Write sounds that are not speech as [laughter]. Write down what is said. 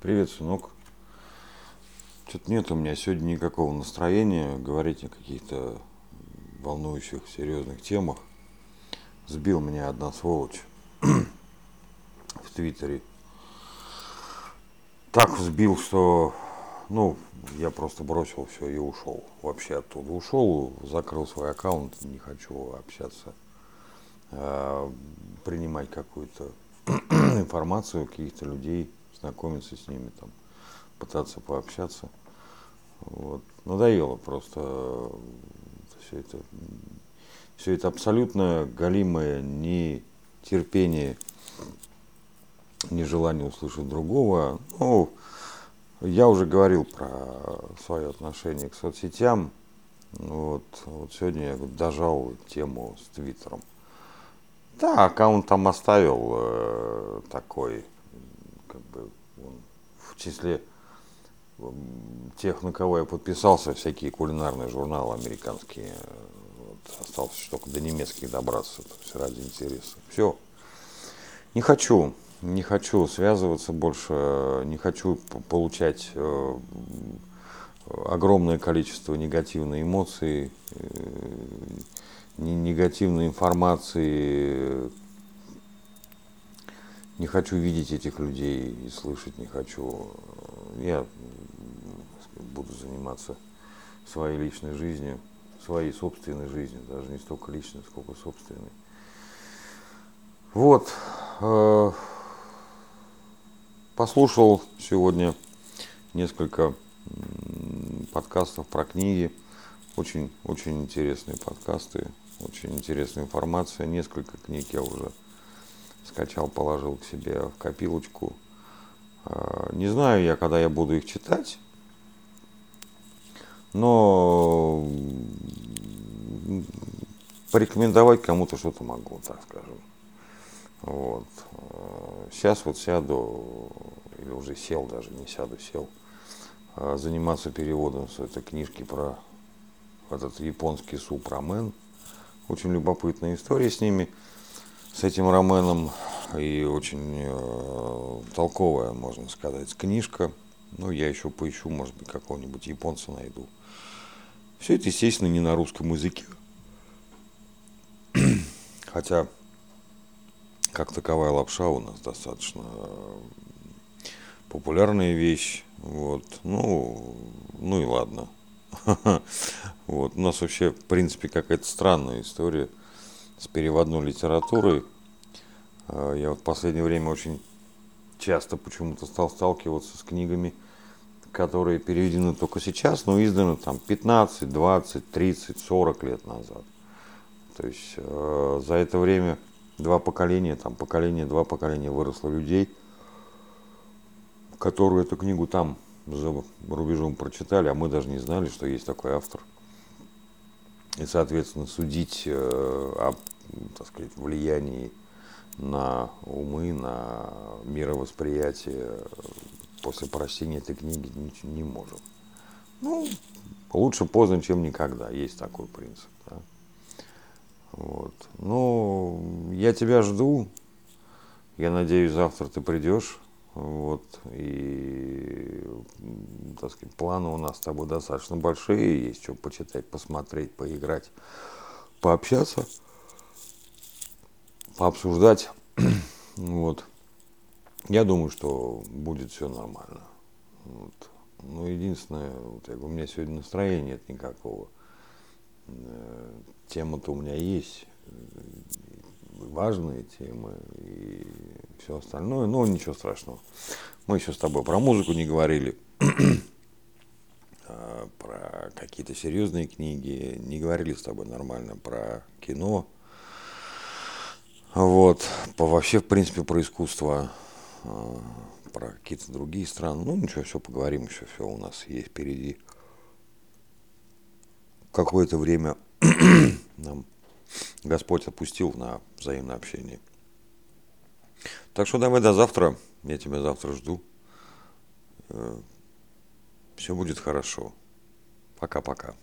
Привет, сынок. Что-то нет у меня сегодня никакого настроения говорить о каких-то волнующих, серьезных темах. Сбил меня одна сволочь [clears throat] в Твиттере. Так сбил, что, ну, я просто бросил все и ушел вообще оттуда. Ушел, закрыл свой аккаунт, не хочу общаться, а, принимать какую-то [clears throat] информацию каких-то людей, знакомиться с ними, там, пытаться пообщаться. Вот. Надоело просто все это, все это абсолютно галимое нетерпение, нежелание услышать другого. Ну, я уже говорил про свое отношение к соцсетям. Вот, вот сегодня я дожал тему с Твиттером. Да, аккаунт там оставил э, такой, как бы, он, в числе тех, на кого я подписался, всякие кулинарные журналы американские. Вот, осталось только до немецких добраться, то есть ради интереса. Все. Не хочу, не хочу связываться больше, не хочу получать э, огромное количество негативной эмоций, э, негативной информации. Не хочу видеть этих людей и слышать не хочу. Я буду заниматься своей личной жизнью, своей собственной жизнью, даже не столько личной, сколько собственной. Вот. Э, послушал сегодня несколько подкастов про книги. Очень, очень интересные подкасты. Очень интересная информация. Несколько книг я уже скачал, положил к себе в копилочку. А, не знаю я, когда я буду их читать, но порекомендовать кому-то что-то могу, так скажем. Вот. Сейчас вот сяду, или уже сел даже, не сяду, сел, а, заниматься переводом с этой книжки про этот японский суп рамен – очень любопытная история с ними, с этим Роменом. И очень э, толковая, можно сказать, книжка. Ну, я еще поищу, может быть, какого-нибудь японца найду. Все это, естественно, не на русском языке. [clears throat] Хотя, как таковая лапша у нас достаточно э, популярная вещь. Вот. Ну, ну и ладно. [laughs] Вот. У нас вообще, в принципе, какая-то странная история с переводной литературой. А, я вот в последнее время очень часто почему-то стал сталкиваться с книгами, которые переведены только сейчас, но изданы там 15, 20, 30, 40 лет назад. То есть э, за это время два поколения, там поколение, два поколения выросло людей, которые эту книгу там за рубежом прочитали, а мы даже не знали, что есть такой автор. И, соответственно, судить э, о, так сказать, влиянии на умы, на мировосприятие после прочтения этой книги ничего не можем. Ну, лучше поздно, чем никогда. Есть такой принцип. Да? Вот. Ну, я тебя жду. Я надеюсь, завтра ты придешь. Вот, и, так сказать, планы у нас с тобой достаточно большие, есть что почитать, посмотреть, поиграть, пообщаться, пообсуждать. [clears throat] Вот. Я думаю, что будет все нормально. Вот. Ну, единственное, вот, я говорю, у меня сегодня настроения нет никакого. Э, тема-то у меня есть, важные темы и все остальное. Но ничего страшного. Мы еще с тобой про музыку не говорили, [clears throat] а, про какие-то серьезные книги, не говорили с тобой нормально про кино. Вот, по, вообще, в принципе, про искусство, а, про какие-то другие страны. Ну, ничего, все поговорим еще, все у нас есть впереди. Какое-то время [clears throat] нам Господь отпустил на взаимное общение. Так что давай до завтра. Я тебя завтра жду. Э, Все будет хорошо. Пока-пока.